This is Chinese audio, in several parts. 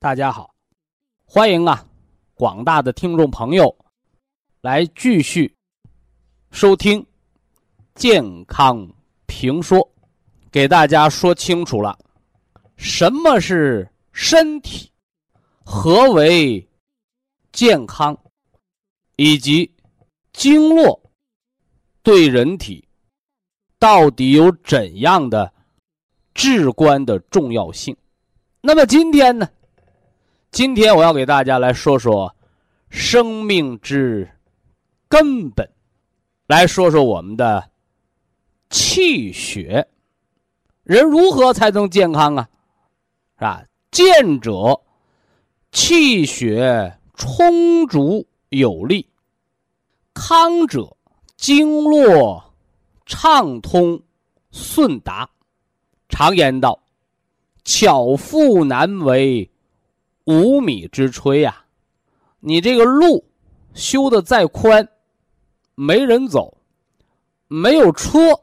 大家好，欢迎啊，广大的听众朋友，来继续收听健康评说，给大家说清楚了，什么是身体，何为健康，以及经络对人体到底有怎样的至关的重要性。那么今天呢？今天我要给大家来说说生命之根本，来说说我们的气血，人如何才能健康啊？是吧？健者气血充足有力，康者经络畅通顺达。常言道：“巧妇难为。”无米之炊呀，你这个路修的再宽，没人走，没有车，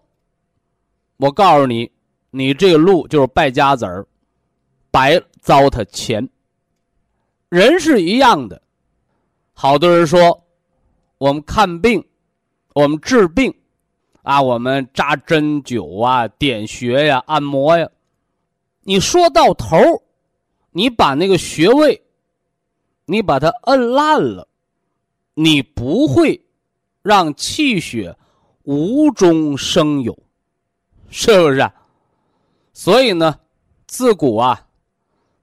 我告诉你，你这个路就是败家子儿，白糟蹋钱。人是一样的，好多人说，我们看病，我们治病，啊，我们扎针灸啊，点穴呀，按摩呀，你说到头。你把那个穴位，你把它摁烂了，你不会让气血无中生有，是不是？所以呢，自古啊，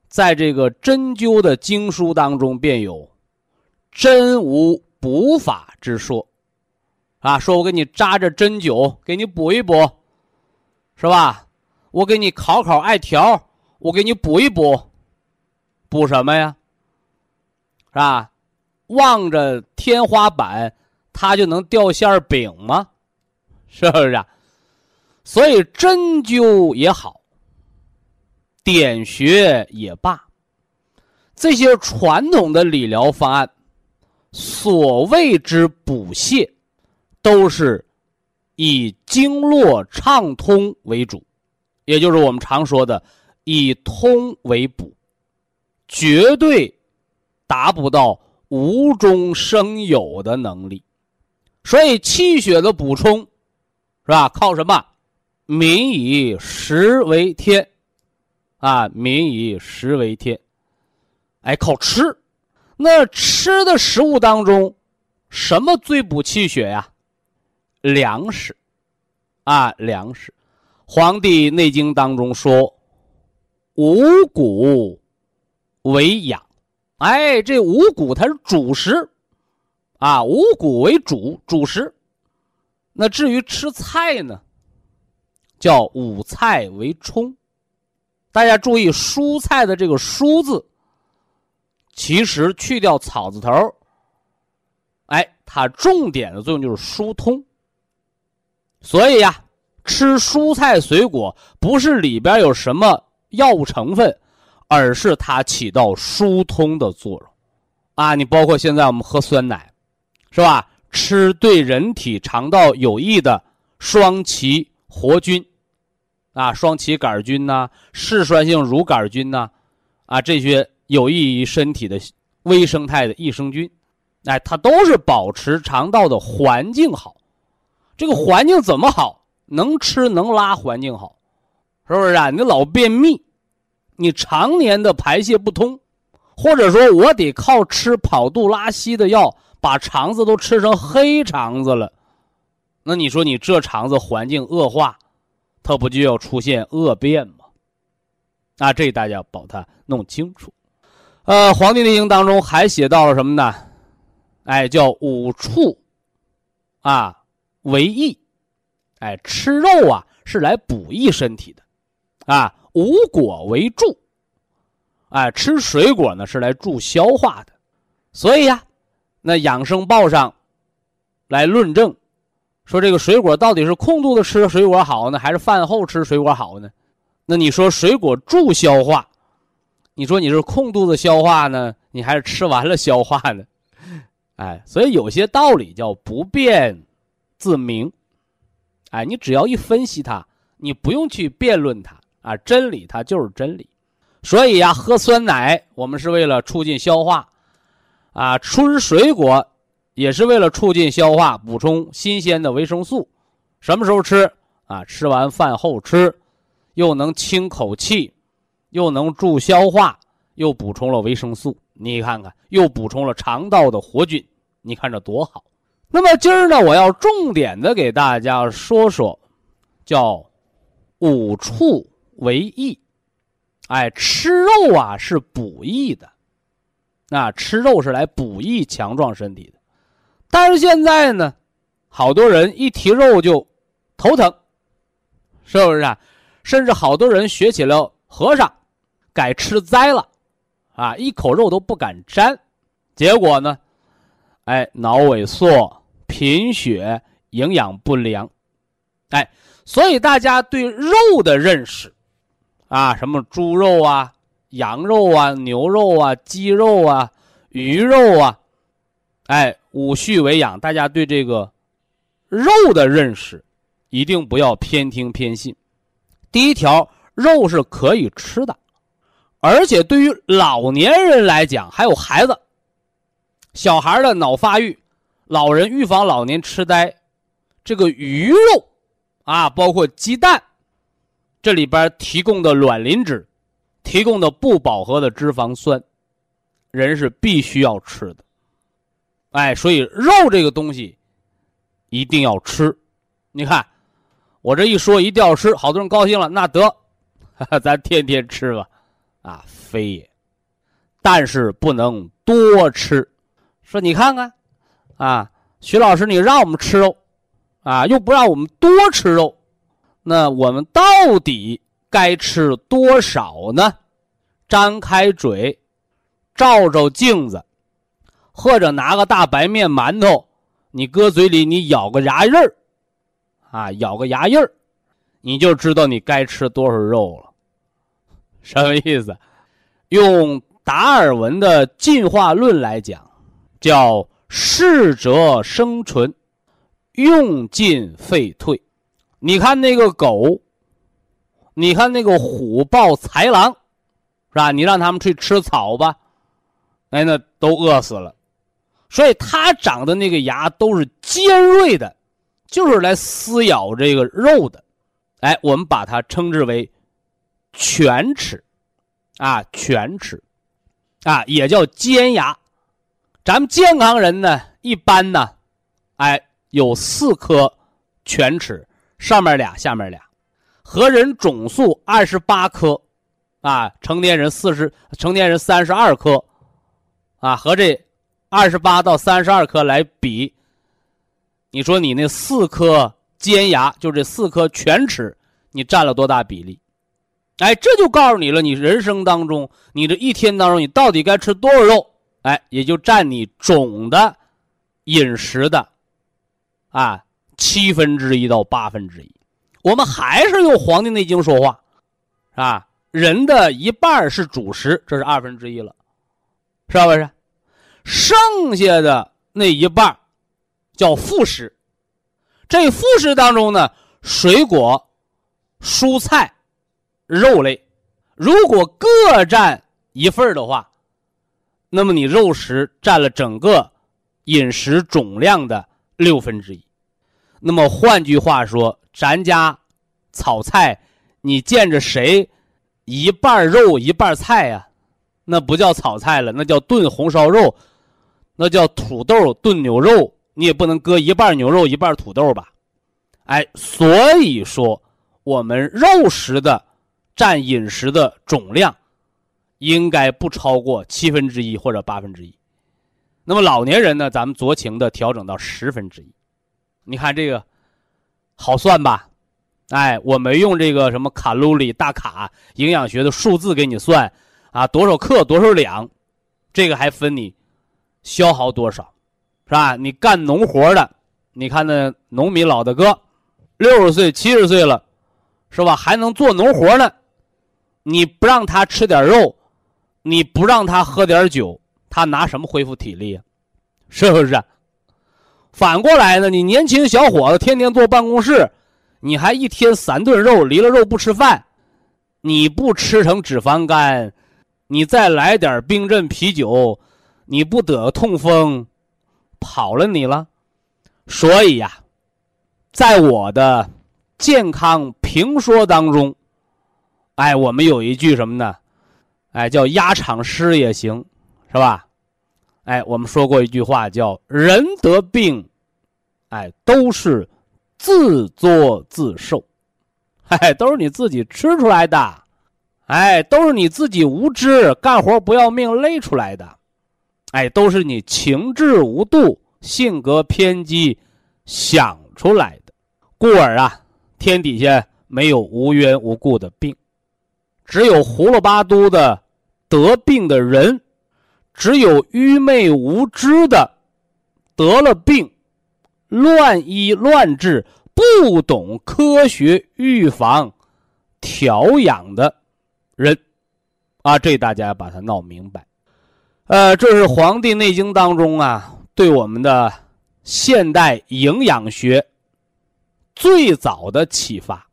在这个针灸的经书当中，便有针无补法之说，啊，说我给你扎着针灸，给你补一补，是吧？我给你烤烤艾条，我给你补一补。补什么呀？是吧？望着天花板，它就能掉馅饼吗？是不是？啊？所以针灸也好，点穴也罢，这些传统的理疗方案，所谓之补泻，都是以经络畅通为主，也就是我们常说的以通为补。绝对达不到无中生有的能力，所以气血的补充是吧？靠什么？民以食为天，啊，民以食为天。哎，靠吃。那吃的食物当中，什么最补气血呀？粮食，啊，粮食。《黄帝内经》当中说：“五谷。”为养，哎，这五谷它是主食，啊，五谷为主主食。那至于吃菜呢，叫五菜为充。大家注意，蔬菜的这个“蔬”字，其实去掉草字头，哎，它重点的作用就是疏通。所以呀，吃蔬菜水果不是里边有什么药物成分。而是它起到疏通的作用，啊，你包括现在我们喝酸奶，是吧？吃对人体肠道有益的双歧活菌，啊，双歧杆菌呐，嗜酸性乳杆菌呐，啊，这些有益于身体的微生态的益生菌，哎，它都是保持肠道的环境好。这个环境怎么好？能吃能拉，环境好，是不是啊？你老便秘。你常年的排泄不通，或者说我得靠吃跑肚拉稀的药，把肠子都吃成黑肠子了，那你说你这肠子环境恶化，它不就要出现恶变吗？啊，这大家把它弄清楚。呃，《黄帝内经》当中还写到了什么呢？哎，叫五畜啊为益，哎，吃肉啊是来补益身体的，啊，五果为助，哎，吃水果呢是来助消化的。所以呀，那养生报上来论证，说这个水果到底是空肚子吃水果好呢，还是饭后吃水果好呢？那你说水果助消化？你说你是空肚子消化呢，你还是吃完了消化呢？哎，所以有些道理叫不辩自明。哎，你只要一分析它，你不用去辩论它啊，真理它就是真理。所以呀，喝酸奶我们是为了促进消化，啊，吃水果也是为了促进消化，补充新鲜的维生素。什么时候吃啊？吃完饭后吃，又能清口气。又能助消化，又补充了维生素，你看看，又补充了肠道的活菌，你看这多好。那么今儿呢，我要重点的给大家说说，叫五畜为益。哎，吃肉啊是补益的，啊吃肉是来补益强壮身体的。但是现在呢，好多人一提肉就头疼，是不是啊？甚至好多人学起了和尚。改吃斋了，啊，一口肉都不敢沾，结果呢，哎，脑萎缩、贫血、营养不良，哎，所以大家对肉的认识，啊，什么猪肉啊、羊肉啊、牛肉啊、鸡肉啊、鱼肉啊，哎，五畜为养，大家对这个肉的认识，一定不要偏听偏信。第一条，肉是可以吃的。而且对于老年人来讲，还有孩子、小孩的脑发育，老人预防老年痴呆，这个鱼肉啊，包括鸡蛋，这里边提供的卵磷脂，提供的不饱和的脂肪酸，人是必须要吃的。哎，所以肉这个东西一定要吃。你看，我这一说一定要吃，好多人高兴了，那得，咱天天吃吧。啊，非也，但是不能多吃。说你看看，啊，徐老师，你让我们吃肉，啊，又不让我们多吃肉，那我们到底该吃多少呢？张开嘴，照照镜子，或者拿个大白面馒头，你搁嘴里，你咬个牙印儿，啊，咬个牙印儿，你就知道你该吃多少肉了。什么意思？用达尔文的进化论来讲，叫适者生存，用进废退。你看那个狗，你看那个虎豹豺狼，是吧？你让他们去吃草吧，哎，那都饿死了。所以它长的那个牙都是尖锐的，就是来撕咬这个肉的。哎，我们把它称之为。犬齿，啊，犬齿，啊，也叫尖牙。咱们健康人呢，一般呢，哎，有四颗犬齿，上面俩，下面俩，和人总数二十八颗，啊，成年人四十，成年人三十二颗，啊，和这二十八到三十二颗来比，你说你那四颗尖牙，就这四颗犬齿，你占了多大比例？哎，这就告诉你了，你人生当中，你这一天当中，你到底该吃多少肉？哎，也就占你总的饮食的啊七分之一到八分之一。我们还是用《黄帝内经》说话，啊，人的一半是主食，这是二分之一了，是不是？剩下的那一半叫副食。这副食当中呢，水果、蔬菜。肉类，如果各占一份的话，那么你肉食占了整个饮食总量的六分之一。那么换句话说，咱家炒菜，你见着谁一半肉一半菜呀？那不叫炒菜了，那叫炖红烧肉，那叫土豆炖牛肉。你也不能搁一半牛肉一半土豆吧？哎，所以说我们肉食的占饮食的总量，应该不超过七分之一或者八分之一。那么老年人呢，咱们酌情的调整到十分之一。你看这个好算吧？哎，我没用这个什么卡路里大卡营养学的数字给你算。啊，多少克多少两，这个还分你消耗多少，是吧？你干农活的，你看那农民老大哥，六十岁七十岁了，是吧？还能做农活呢？你不让他吃点肉，你不让他喝点酒，他拿什么恢复体力啊？是不是？反过来呢？你年轻小伙子天天坐办公室，你还一天三顿肉，离了肉不吃饭，你不吃成脂肪肝？你再来点冰镇啤酒，你不得痛风，跑了你了。所以呀，在我的健康评说当中，哎，我们有一句什么呢？哎，叫压场诗也行，是吧？哎，我们说过一句话，叫人得病，哎，都是自作自受，哎，都是你自己吃出来的。哎，都是你自己无知，干活不要命累出来的，哎，都是你情志无度、性格偏激想出来的。故而啊，天底下没有无缘无故的病，只有胡了八嘟的得病的人，只有愚昧无知的得了病，乱医乱治，不懂科学预防调养的。人，啊，这大家把它闹明白。呃，这是《黄帝内经》当中啊，对我们的现代营养学最早的启发，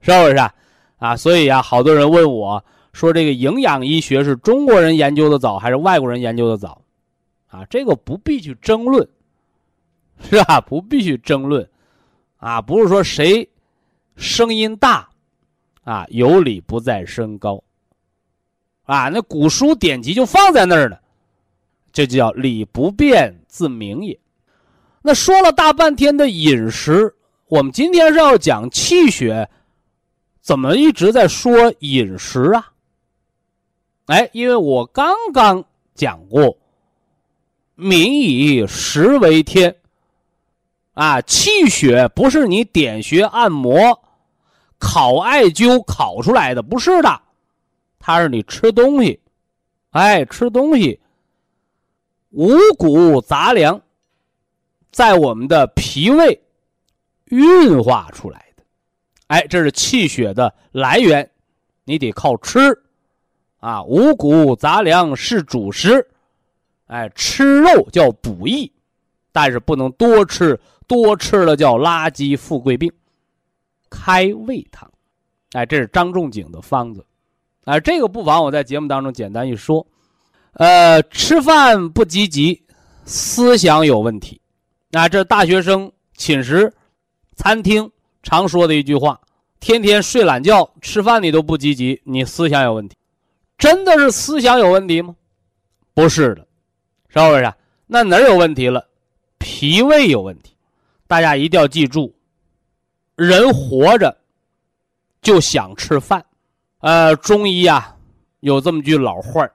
是不是啊？啊，所以啊，好多人问我说，这个营养医学是中国人研究的早还是外国人研究的早？啊，这个不必去争论，是吧？不必去争论，啊，不是说谁声音大。啊，有理不在身高。啊，那古书典籍就放在那儿了，这就叫理不变自明也。那说了大半天的饮食，我们今天是要讲气血，怎么一直在说饮食啊？哎，因为我刚刚讲过，民以食为天。啊，气血不是你点穴按摩。烤艾灸烤出来的不是的，它是你吃东西，哎，吃东西，五谷杂粮，在我们的脾胃运化出来的，哎，这是气血的来源，你得靠吃，啊，五谷杂粮是主食，哎，吃肉叫补益，但是不能多吃，多吃了叫垃圾富贵病。开胃汤，哎，这是张仲景的方子，哎，这个不妨我在节目当中简单一说。呃，吃饭不积极，思想有问题，啊这大学生寝室、餐厅常说的一句话：天天睡懒觉，吃饭你都不积极，你思想有问题。真的是思想有问题吗？不是的，是不是？那哪儿有问题了？脾胃有问题，大家一定要记住。人活着就想吃饭，呃，中医啊有这么句老话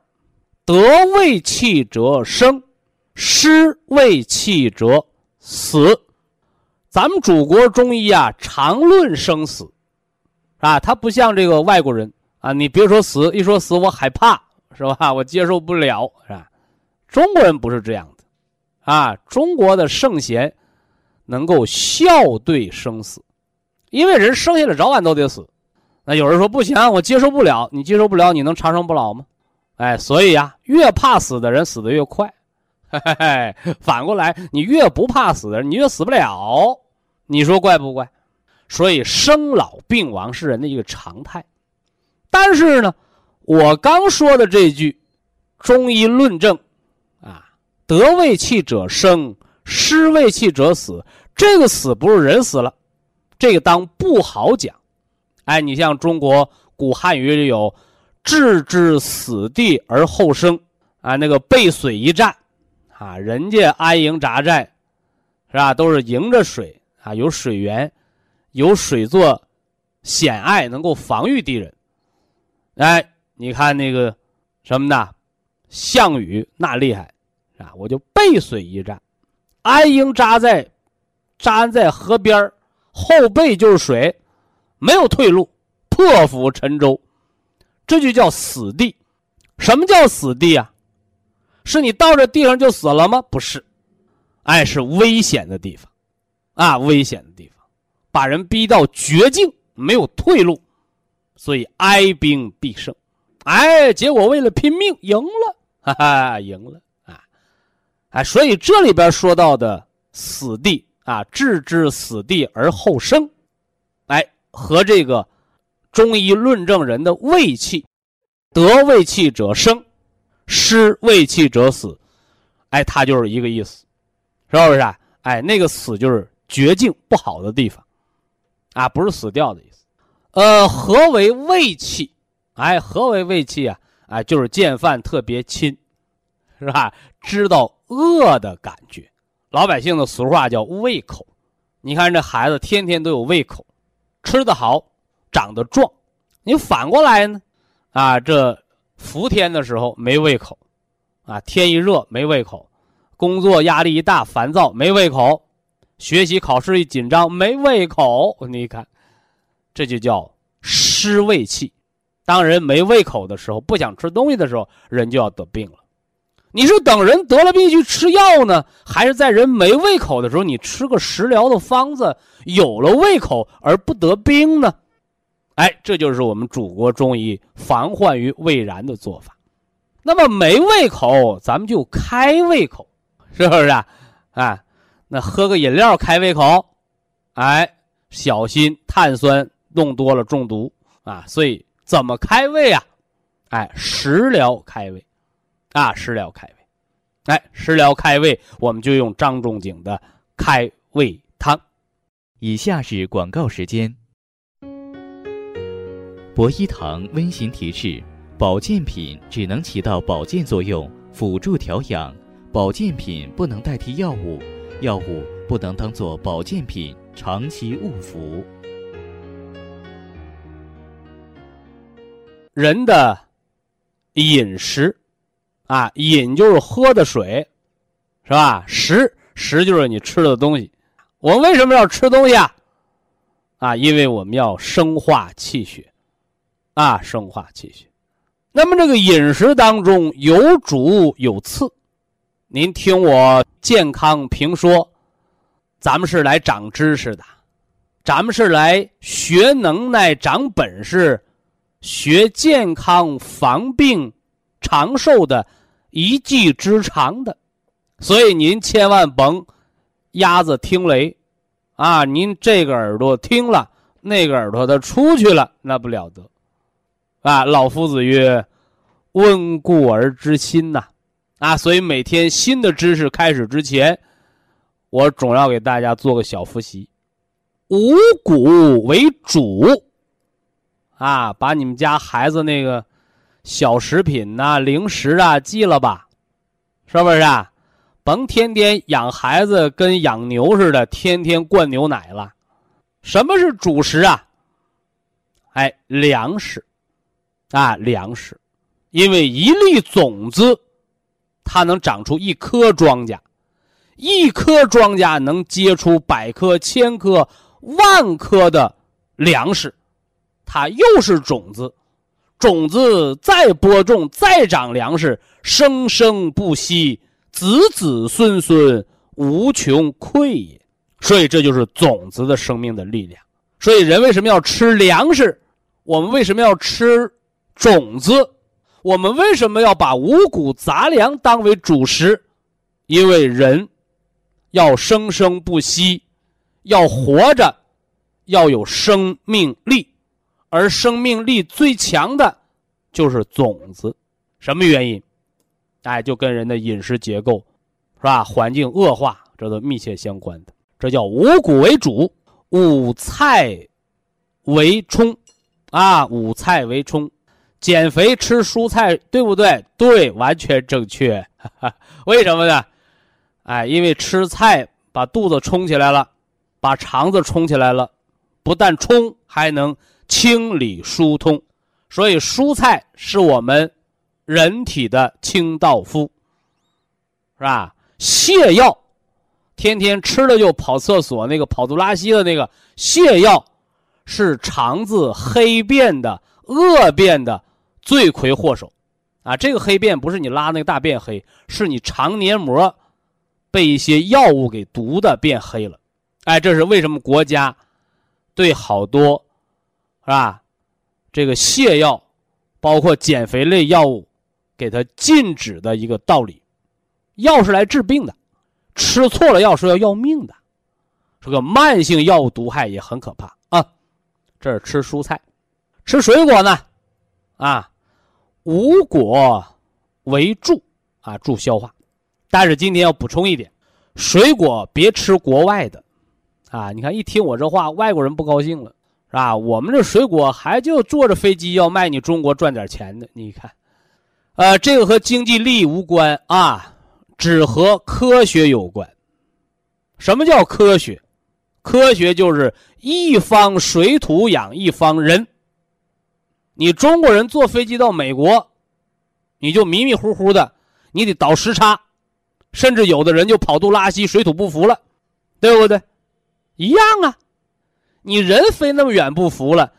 得胃气者生，失胃气者死。咱们祖国中医啊常论生死，啊，他不像这个外国人啊，你别说死，一说死我害怕，是吧？我接受不了，是吧？中国人不是这样的，啊，中国的圣贤能够笑对生死。因为人生下来早晚都得死，那有人说不行，我接受不了。你接受不了，你能长生不老吗？哎，所以呀，越怕死的人死的越快。嘿嘿嘿，反过来，你越不怕死的人，你越死不了。你说怪不怪？所以生老病亡是人的一个常态。但是呢，我刚说的这句中医论证啊，得胃气者生，失胃气者死。这个死不是人死了。这个当不好讲，哎，你像中国古汉语里有置之死地而后生啊，那个背水一战啊，人家安营扎寨是吧？都是迎着水啊，有水源，有水做险隘，能够防御敌人。哎，你看那个什么呢？项羽那厉害啊！我就背水一战，安营扎在扎在河边后背就是水，没有退路，破釜沉舟。这就叫死地，什么叫死地啊？是你到这地上就死了吗？不是，哎，是危险的地方，啊，危险的地方，把人逼到绝境，没有退路，所以哀兵必胜，哎，结果为了拼命赢了，哈哈，赢了啊，哎，所以这里边说到的死地啊，置之死地而后生，哎，和这个。中医论证人的胃气，得胃气者生，失胃气者死，哎，它就是一个意思，是不是啊？哎，那个死就是绝境不好的地方，啊，不是死掉的。呃，何为胃气？哎，何为胃气啊？哎，就是见饭特别亲，是吧？知道饿的感觉。老百姓的俗话叫胃口。你看这孩子天天都有胃口，吃得好。长得壮，你反过来呢？啊，这伏天的时候没胃口，啊，天一热没胃口，工作压力一大烦躁没胃口，学习考试一紧张没胃口。你看，这就叫失胃气。当人没胃口的时候，不想吃东西的时候，人就要得病了。你是等人得了病去吃药呢，还是在人没胃口的时候，你吃个食疗的方子，有了胃口而不得病呢？哎，这就是我们祖国中医防患于未然的做法。那么没胃口，咱们就开胃口，是不是啊？啊，那喝个饮料开胃口，哎，小心碳酸弄多了中毒啊。所以怎么开胃啊？哎，食疗开胃，啊，食疗开胃，哎，食疗开胃，我们就用张仲景的开胃汤。以下是广告时间。博一堂温馨提示：保健品只能起到保健作用，辅助调养；保健品不能代替药物，药物不能当做保健品长期误服。人的饮食，啊，饮就是喝的水，是吧？食食就是你吃的东西。我们为什么要吃东西啊？啊，因为我们要生化气血。啊，生化气血。那么这个饮食当中有主有次，您听我健康评说，咱们是来长知识的，咱们是来学能耐、长本事、学健康、防病、长寿的一技之长的，所以您千万甭鸭子听雷，啊，您这个耳朵听了，那个耳朵它出去了，那不了得。啊，老夫子曰：“温故而知新呐。”啊，所以每天新的知识开始之前，我总要给大家做个小复习。五谷为主，啊，把你们家孩子那个小食品呐、零食啊记了吧，是不是啊？甭天天养孩子跟养牛似的，天天灌牛奶了。什么是主食啊？哎，粮食。啊，粮食，因为一粒种子，它能长出一颗庄稼，一颗庄稼能结出百颗、千颗、万颗的粮食，它又是种子，种子再播种，再长粮食，生生不息，子子孙孙无穷匮也。所以这就是种子的生命的力量。所以人为什么要吃粮食？我们为什么要吃？种子，我们为什么要把五谷杂粮当为主食？因为人要生生不息，要活着，要有生命力，而生命力最强的，就是种子。什么原因？哎，就跟人的饮食结构，是吧？环境恶化，这都密切相关的。这叫五谷为主，五菜为充，啊，五菜为充。减肥吃蔬菜，对不对？对，完全正确。为什么呢？哎，因为吃菜把肚子充起来了，把肠子充起来了，不但充，还能清理疏通。所以蔬菜是我们人体的清道夫，是吧？泻药，天天吃了就跑厕所，那个跑肚拉稀的那个泻药，是肠子黑便的恶变的。罪魁祸首，啊，这个黑便不是你拉那个大便黑，是你肠黏膜被一些药物给毒的变黑了，哎，这是为什么国家对好多是吧？这个泻药，包括减肥类药物，给它禁止的一个道理。药是来治病的，吃错了药是要要命的，这个慢性药物毒害也很可怕啊。这是吃蔬菜，吃水果呢，啊。无果为助啊，助消化。但是今天要补充一点，水果别吃国外的，啊，你看一听我这话，外国人不高兴了，是吧？我们这水果还就坐着飞机要卖你中国赚点钱呢。你看，呃，这个和经济利益无关啊，只和科学有关。什么叫科学？科学就是一方水土养一方人。你中国人坐飞机到美国，你就迷迷糊糊的，你得倒时差，甚至有的人就跑肚拉稀、水土不服了，对不对？一样啊，你人飞那么远不服了，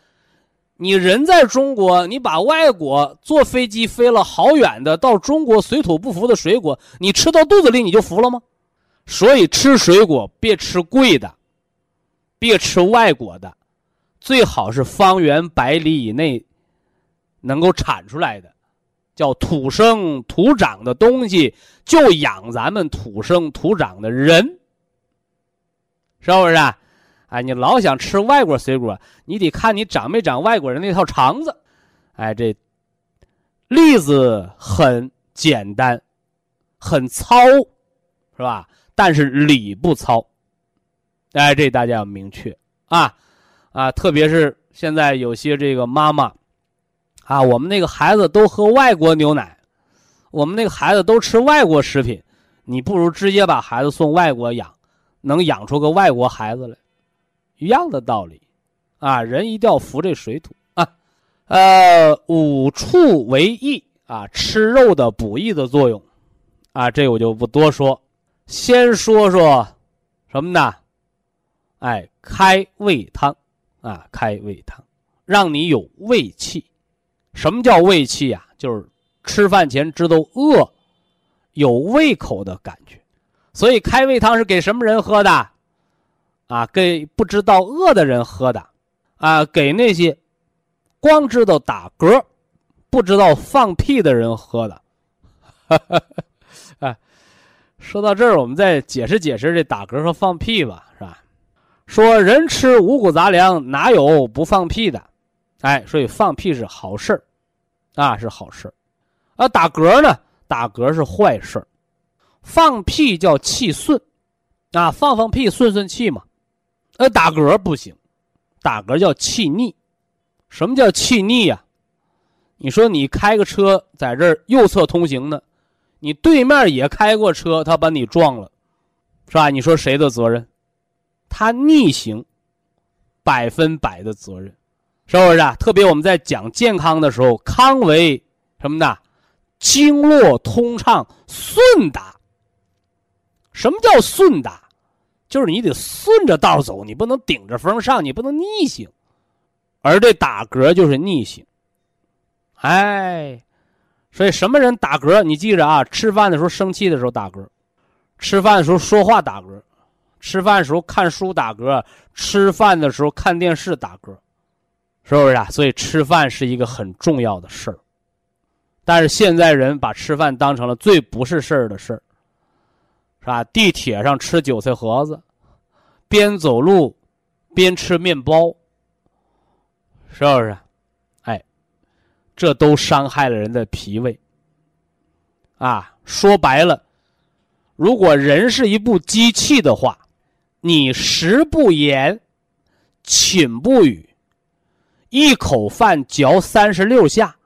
你人在中国，你把外国坐飞机飞了好远的到中国水土不服的水果，你吃到肚子里你就服了吗？所以吃水果别吃贵的，别吃外国的，最好是方圆百里以内。能够产出来的，叫土生土长的东西，就养咱们土生土长的人，是不是啊？哎，你老想吃外国水果，你得看你长没长外国人那套肠子。哎，这例子很简单，很糙，是吧？但是理不糙。哎，这大家要明确啊啊！特别是现在有些这个妈妈。啊，我们那个孩子都喝外国牛奶，我们那个孩子都吃外国食品，你不如直接把孩子送外国养，能养出个外国孩子来，一样的道理，啊，人一定要服这水土啊，呃，五畜为益啊，吃肉的补益的作用，啊，这我就不多说，先说说什么呢？哎，开胃汤啊，开胃汤，让你有胃气。什么叫胃气呀？就是吃饭前知道饿，有胃口的感觉。所以开胃汤是给什么人喝的？啊，给不知道饿的人喝的，啊，给那些光知道打嗝、不知道放屁的人喝的。哎，说到这儿，我们再解释解释这打嗝和放屁吧，是吧？说人吃五谷杂粮，哪有不放屁的？哎，所以放屁是好事儿，啊是好事儿，而打嗝呢，打嗝是坏事儿，放屁叫气顺，啊放放屁顺顺气嘛，而打嗝不行，打嗝叫气逆，什么叫气逆呀？你说你开个车在这儿右侧通行呢，你对面也开过车，他把你撞了，是吧？你说谁的责任？他逆行，百分百的责任。是不是啊？特别我们在讲健康的时候，康为什么呢？经络通畅、顺达。什么叫顺达？就是你得顺着道走，你不能顶着风上，你不能逆行。而这打嗝就是逆行。哎，所以什么人打嗝？你记着啊，吃饭的时候生气的时候打嗝，吃饭的时候说话打嗝，吃饭的时候看书打嗝，吃饭的时候看电视打嗝。是不是啊？所以吃饭是一个很重要的事儿，但是现在人把吃饭当成了最不是事儿的事儿，是吧？地铁上吃韭菜盒子，边走路边吃面包，是不是？哎，这都伤害了人的脾胃。啊，说白了，如果人是一部机器的话，你食不言，寝不语。一口饭嚼三十六下，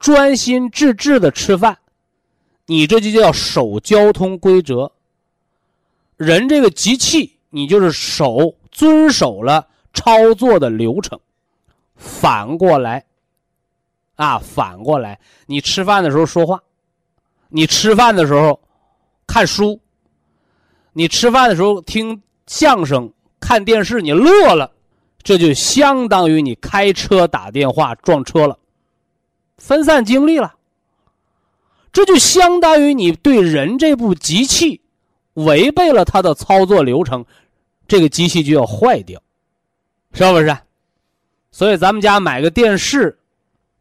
专心致志的吃饭，你这就叫守交通规则。人这个机器，你就是守遵守了操作的流程。反过来，啊，反过来，你吃饭的时候说话，你吃饭的时候看书，你吃饭的时候听相声、看电视，你乐了，这就相当于你开车打电话撞车了，分散精力了。这就相当于你对人这部机器违背了它的操作流程，这个机器就要坏掉，是不是？所以咱们家买个电视，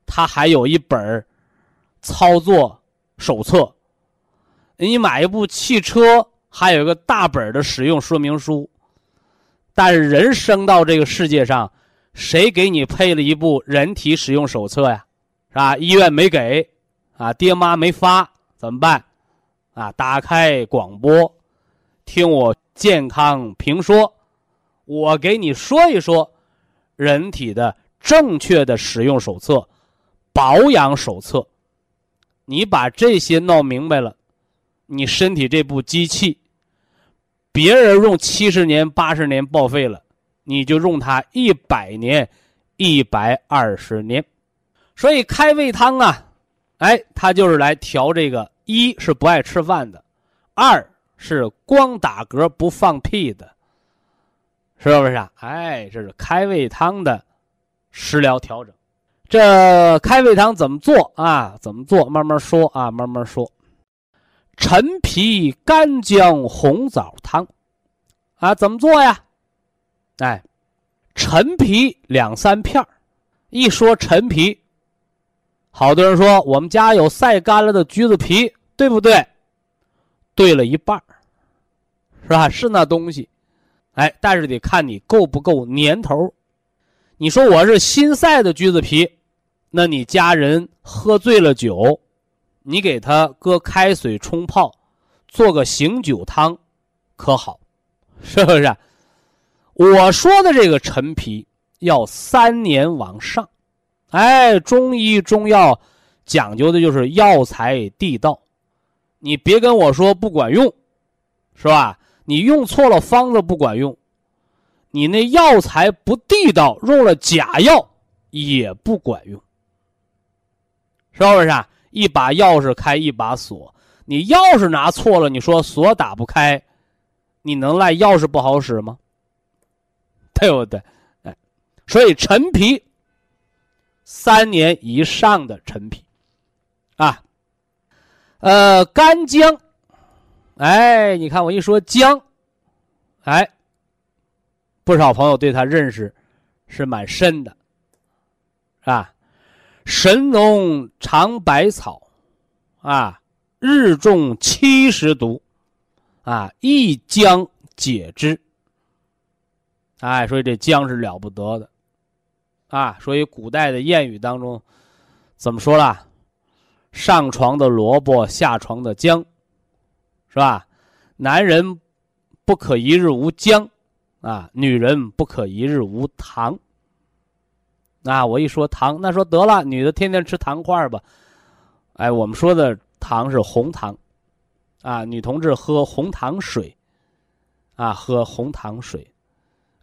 它还有一本操作手册；你买一部汽车，还有一个大本的使用说明书。但是人生到这个世界上，谁给你配了一部人体使用手册呀？是吧？医院没给，啊，爹妈没发，怎么办？啊，打开广播，听我健康评说，我给你说一说。人体的正确的使用手册、保养手册，你把这些弄明白了，你身体这部机器，别人用七十年、八十年报废了，你就用它一百年、一百二十年。所以开胃汤啊，哎，它就是来调这个：一是不爱吃饭的，二是光打嗝不放屁的。是不是啊？哎，这是开胃汤的食疗调整。这开胃汤怎么做啊？怎么做？慢慢说啊，慢慢说。陈皮干姜红枣汤啊，怎么做呀？哎，陈皮两三片一说陈皮，好多人说我们家有晒干了的橘子皮，对不对？对了一半是吧？是那东西。哎，但是得看你够不够年头。你说我是新晒的橘子皮，那你家人喝醉了酒，你给他搁开水冲泡，做个醒酒汤，可好？是不是？我说的这个陈皮要三年往上。哎，中医中药讲究的就是药材地道，你别跟我说不管用，是吧？你用错了方子不管用，你那药材不地道，用了假药也不管用，是不是？啊？一把钥匙开一把锁，你钥匙拿错了，你说锁打不开，你能赖钥匙不好使吗？对不对？哎，所以陈皮，三年以上的陈皮，啊，呃，干姜。哎，你看我一说姜，哎，不少朋友对他认识是蛮深的，是吧？神农尝百草，啊，日中七十毒，啊，一姜解之。哎，所以这姜是了不得的，啊，所以古代的谚语当中怎么说了？上床的萝卜，下床的姜。是吧？男人不可一日无姜，啊，女人不可一日无糖。啊，我一说糖，那说得了，女的天天吃糖块吧。哎，我们说的糖是红糖，啊，女同志喝红糖水，啊，喝红糖水，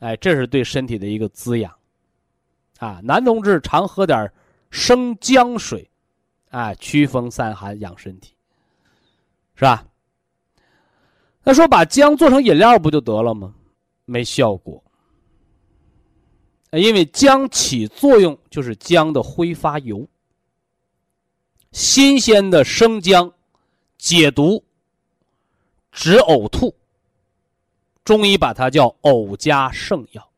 哎，这是对身体的一个滋养。啊，男同志常喝点生姜水，啊，驱风散寒，养身体，是吧？他说把姜做成饮料不就得了吗？没效果，因为姜起作用就是姜的挥发油。新鲜的生姜解毒、止呕吐，中医把它叫呕加圣药，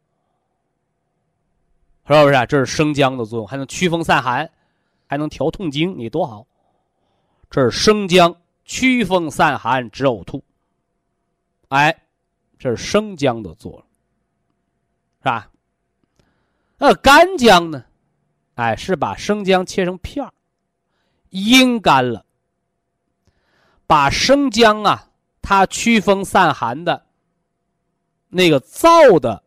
是不是？这是生姜的作用，还能驱风散寒，还能调痛经，你多好！这是生姜驱风散寒、止呕吐。哎，这是生姜的作用，是吧？那干姜呢？哎，是把生姜切成片儿，阴干了，把生姜啊，它驱风散寒的那个燥的、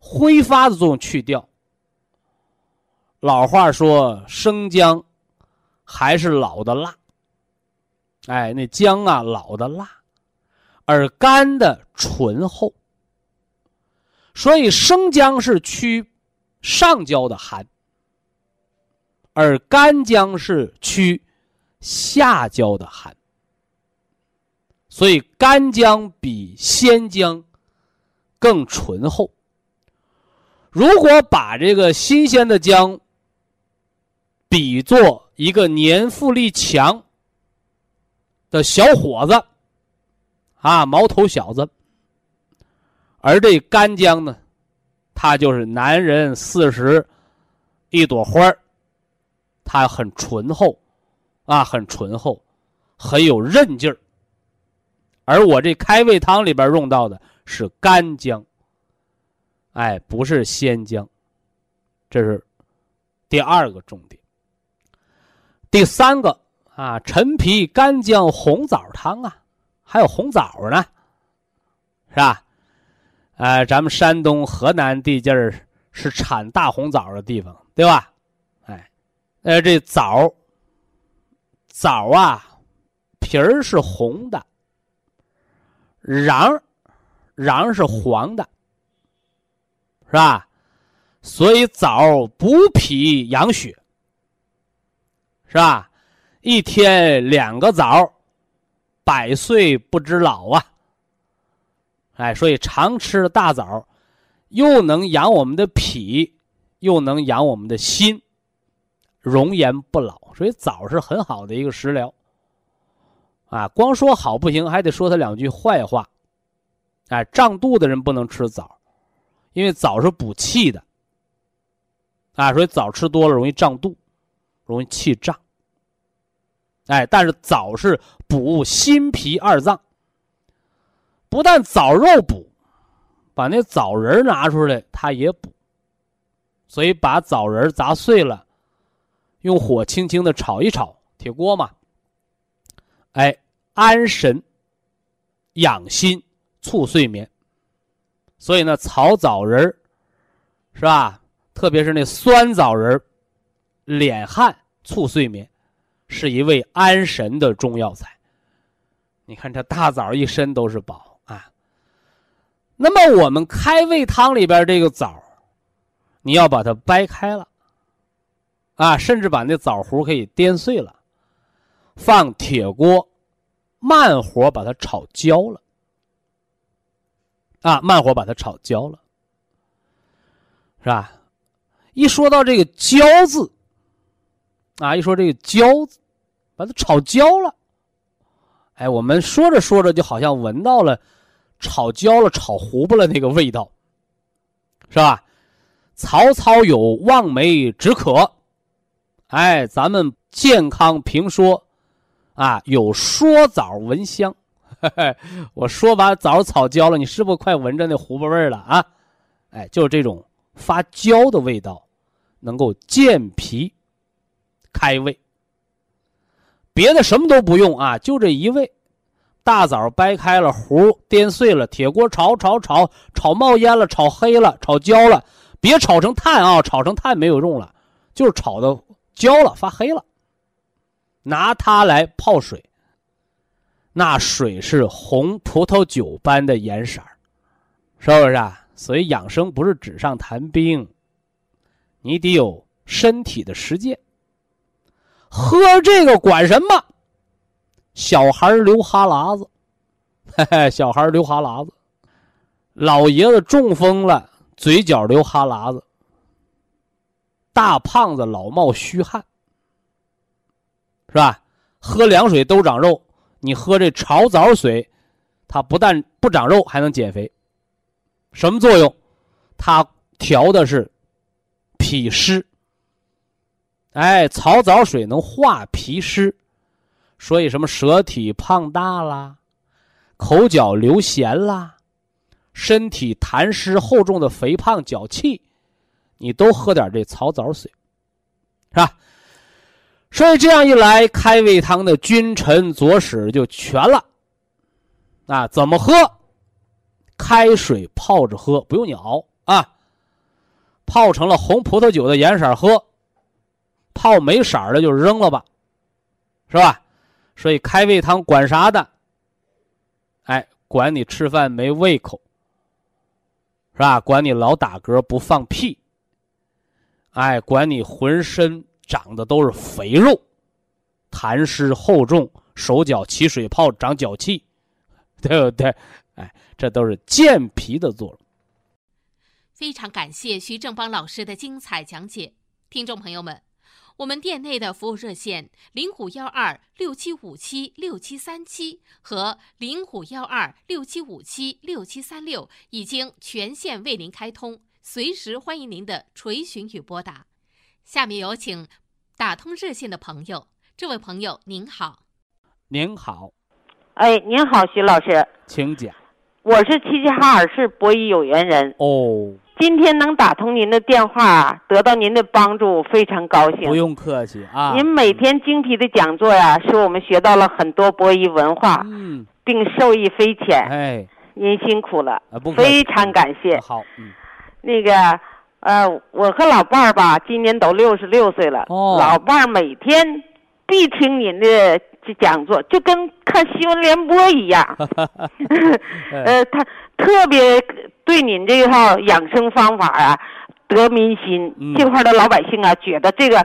挥发的作用去掉。老话说，生姜还是老的辣。哎，那姜啊老的辣，而干的醇厚。所以生姜是驱上焦的寒，而干姜是驱下焦的寒。所以干姜比鲜姜更醇厚。如果把这个新鲜的姜比作一个年富力强的小伙子，啊，毛头小子，而这干姜呢，它就是男人四十一朵花儿它很醇厚，啊，很醇厚，很有韧劲儿。而我这开胃汤里边用到的是干姜，哎，不是鲜姜，这是第二个重点。第三个啊，陈皮干姜红枣汤啊，还有红枣呢，是吧？哎，咱们山东、河南地界儿是产大红枣的地方，对吧？哎，呃，这枣，枣啊，皮儿是红的。瓤，瓤是黄的，是吧？所以枣补脾养血，是吧？一天两个枣，百岁不知老啊！哎，所以常吃大枣，又能养我们的脾，又能养我们的心，容颜不老。所以枣是很好的一个食疗。啊，光说好不行，还得说他两句坏话。哎，胀肚的人不能吃枣，因为枣是补气的。啊，所以枣吃多了容易胀肚，容易气胀。哎，但是枣是补心脾二脏，不但枣肉补，把那枣仁拿出来，它也补。所以把枣仁砸碎了，用火轻轻的炒一炒，铁锅嘛。哎，安神、养心、促睡眠。所以呢，炒枣仁是吧？特别是那酸枣仁敛汗促睡眠，是一味安神的中药材。你看这大枣一身都是宝啊。那么我们开胃汤里边这个枣，你要把它掰开了，啊，甚至把那枣核可以颠碎了。放铁锅，慢火把它炒焦了。啊，慢火把它炒焦了，是吧？一说到这个“焦”字，啊，一说这个“焦”字，把它炒焦了。哎，我们说着说着，就好像闻到了炒焦了、炒糊巴了那个味道，是吧？曹操有望梅止渴，哎，咱们健康评说。啊，有说枣闻香，我说把枣炒焦了，你是不是快闻着那糊巴味了啊？哎，就是这种发焦的味道，能够健脾、开胃。别的什么都不用啊，就这一味，大枣掰开了核，颠碎了，铁锅炒炒炒，炒冒烟了，炒黑了，炒焦了，别炒成炭啊，炒成炭没有用了，就是炒的焦了，发黑了。拿它来泡水，那水是红葡萄酒般的颜色是不是啊？所以养生不是纸上谈兵，你得有身体的实践。喝这个管什么？小孩流哈喇子，嘿嘿，小孩流哈喇子，老爷子中风了，嘴角流哈喇子，大胖子老冒虚汗。是吧？喝凉水都长肉，你喝这炒枣水，它不但不长肉，还能减肥。什么作用？它调的是脾湿。哎，草枣水能化脾湿，所以什么舌体胖大啦，口角流涎啦，身体痰湿厚重的肥胖脚气，你都喝点这草枣水，是吧？所以这样一来，开胃汤的君臣佐使就全了。啊，怎么喝？开水泡着喝，不用你熬啊。泡成了红葡萄酒的颜色喝，泡没色的就扔了吧。是吧？所以开胃汤管啥的？哎，管你吃饭没胃口，是吧？管你老打嗝不放屁，哎，管你浑身长的都是肥肉，痰湿厚重，手脚起水泡，长脚气，对不对？哎，这都是健脾的作用。非常感谢徐正邦老师的精彩讲解，听众朋友们。我们店内的服务热线零五幺二六七五七六七三七和零五幺二六七五七六七三六已经全线为您开通，随时欢迎您的垂询与拨打。下面有请打通热线的朋友，这位朋友您好，您好，哎，您好，徐老师，请讲。我是齐齐哈尔市博弈有缘人哦。今天能打通您的电话，得到您的帮助，非常高兴。不用客气啊！您每天精辟的讲座呀，使我们学到了很多博弈文化，嗯，并受益匪浅。哎，您辛苦了，啊，不非常感谢。好，嗯，那个，呃，我和老伴儿吧，今年都六十六岁了。哦，老伴儿每天必听您的讲座，就跟看新闻联播一样。呃，他特别。对您这套养生方法啊，得民心，这块的老百姓啊，觉得这个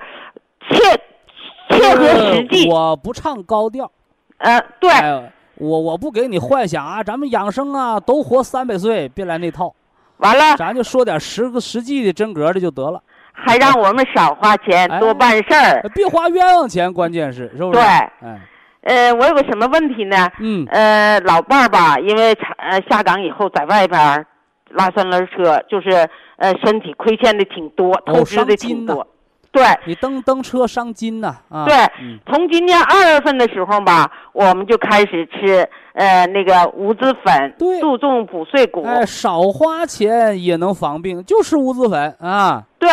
切切合实际。我不唱高调，呃，对，我我不给你幻想啊，咱们养生啊，都活三百岁，别来那套。完了，咱就说点实实际的真格的就得了。还让我们少花钱，多办事儿，别花冤枉钱，关键是是不是？对，哎。呃，我有个什么问题呢？嗯。呃，老伴儿吧，因为呃下岗以后在外边。拉三轮车就是呃，身体亏欠的挺多，透支的挺多。对，你蹬蹬车伤筋呐啊！对，从今年二月份的时候吧，我们就开始吃呃那个五子粉，注重补碎骨。哎，少花钱也能防病，就吃五子粉啊。对，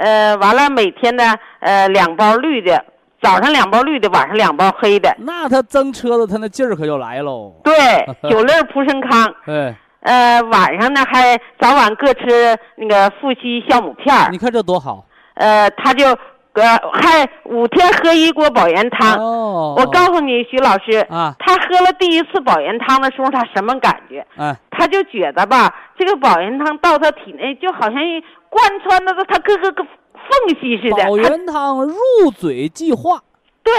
呃，完了每天呢，呃，两包绿的，早上两包绿的，晚上两包黑的。那他蒸车子，他那劲儿可就来喽。对，九粒蒲生康。对。呃，晚上呢还早晚各吃那个富硒酵母片你看这多好。呃，他就呃还五天喝一锅保元汤。哦。我告诉你，徐老师啊，他喝了第一次保元汤的时候，他什么感觉？嗯。他就觉得吧，这个保元汤到他体内就好像贯穿的他各个个缝隙似的。保元汤入嘴即化。对。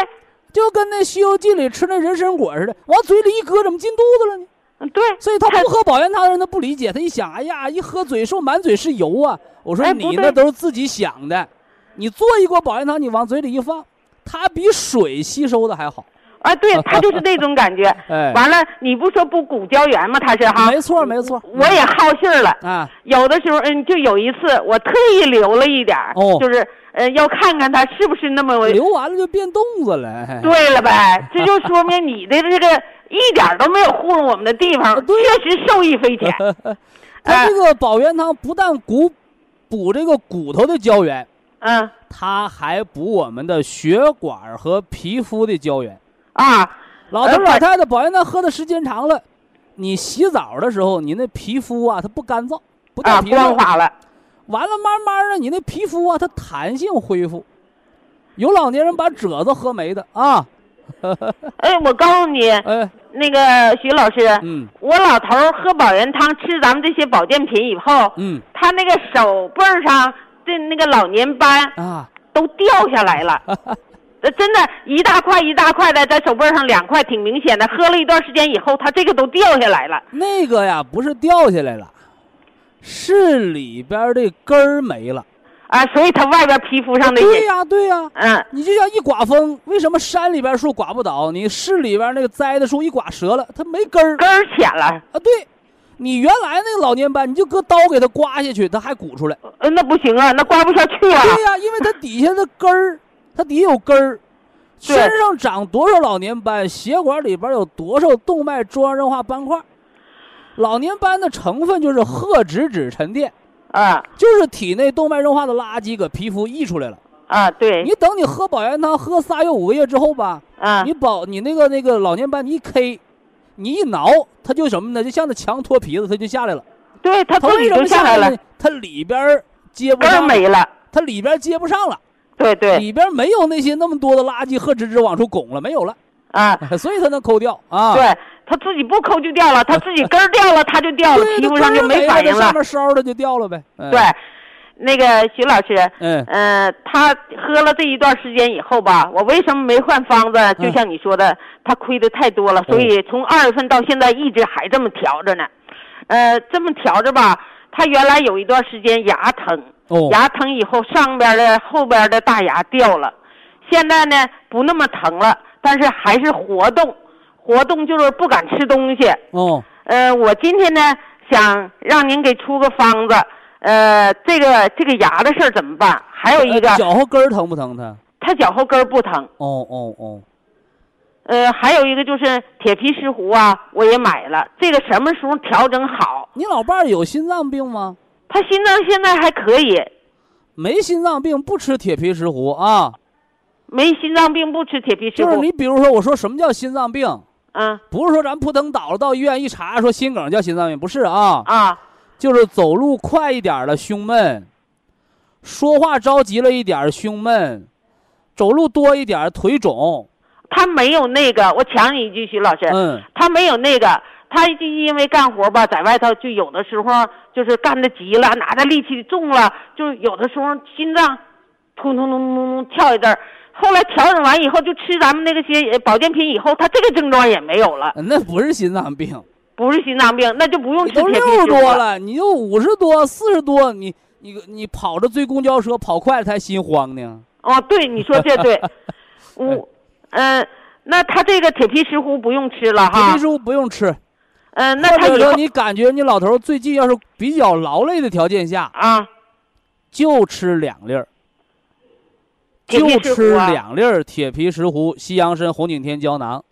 就跟那《西游记》里吃那人参果似的，往嘴里一搁，怎么进肚子了呢？对，所以他不喝保元汤的人他不理解，他一想，哎呀，一喝嘴说满嘴是油啊！我说你那都是自己想的，你做一锅保元汤，你往嘴里一放，它比水吸收的还好。啊，对 它就是那种感觉。哎，完了，你不说补骨胶原吗？它是哈，没错没错。我也好信儿了啊。有的时候，嗯，就有一次我特意留了一点儿，哦，就是呃，要看看它是不是那么。留完了就变冻子了。对了呗，这就说明你的这个。一点都没有糊弄我们的地方，确实受益匪浅。它这个保元汤不但补补这个骨头的胶原，嗯，它还补我们的血管和皮肤的胶原。啊，老头老太太保元汤喝的时间长了，你洗澡的时候，你那皮肤啊，它不干燥，不啊，光滑了。完了，慢慢的，你那皮肤啊，它弹性恢复。有老年人把褶子喝没的啊。哎，我告诉你，哎。那个徐老师，嗯，我老头喝保元汤，吃咱们这些保健品以后，嗯，他那个手背上的那个老年斑啊，都掉下来了，呃，真的，一大块一大块的在手背上两块，挺明显的。喝了一段时间以后，它这个都掉下来了。那个呀，不是掉下来了，是里边的根儿没了。啊，所以它外边皮肤上的对呀，对呀，嗯，你就像一刮风，为什么山里边树刮不倒？你市里边那个栽的树一刮折了，它没根儿，根儿浅了啊。对，你原来那个老年斑，你就搁刀给它刮下去，它还鼓出来。呃，那不行啊，那刮不下去啊。对呀，因为它底下的根儿，它底下有根儿，身上长多少老年斑，血管里边有多少动脉粥样硬化斑块，老年斑的成分就是褐脂质沉淀。啊，就是体内动脉硬化的垃圾搁皮肤溢出来了。啊，对。你等你喝保元汤喝仨月五个月之后吧，啊，你保你那个那个老年斑你一 K，你一挠它就什么呢？就像那墙脱皮子，它就下来了。对，它自己就下来了。它里边接不上。没了。它里边接不上了。对对里边没有那些那么多的垃圾和吱吱往出拱了，没有了，啊，所以它能抠掉啊。对它自己不抠就掉了，它自己根儿掉了它就掉了，对，皮肤上就没反应了上。面烧的就掉了呗。嗯对，，那个徐老师，嗯呃，他喝了这一段时间以后吧，我为什么没换方子？就嗯像你说的，他亏的太多了，所以从二月份到现在一直还这么调着呢。呃，这么调着吧，他原来有一段时间牙疼，哦，牙疼以后上边的后边的大牙掉了，现在呢不那么疼了，但是还是活动，活动就是不敢吃东西。哦，呃，我今天呢想让您给出个方子，呃，这个这个牙的事儿怎么办？还有一个呃，脚后跟儿疼不疼他？他脚后跟儿不疼，哦哦哦，呃，还有一个就是铁皮石斛啊，我也买了，这个什么时候调整好？你老伴儿有心脏病吗？他心脏现在还可以，没心脏病不吃铁皮石斛啊。没心脏病不吃铁皮石斛就是斛，你比如说，我说什么叫心脏病？嗯不是说咱扑腾倒了到医院一查说心梗叫心脏病，不是啊，啊就是走路快一点儿的胸闷，说话着急了一点儿胸闷，走路多一点儿腿肿，他没有那个，我抢你一句，徐老师，嗯，他没有那个，他就因为干活吧，在外头就有的时候就是干的急了，拿的力气重了，就有的时候心脏突突突突突跳一阵儿。后来调整完以后，就吃咱们那个些呃保健品以后，他这个症状也没有了，那不是心脏病，不是心脏病，那就不用吃铁皮六十多了。你就五十多、四十多，你你你跑着追公交车跑快了才心慌呢。哦，对，你说这对，我，嗯、那他这个铁皮石斛不用吃了哈铁皮，石斛不用吃，嗯、那他以后你感觉你老头最近要是比较劳累的条件下，啊，就吃两粒儿，就吃两粒儿铁皮石斛、西洋参、红景天胶囊，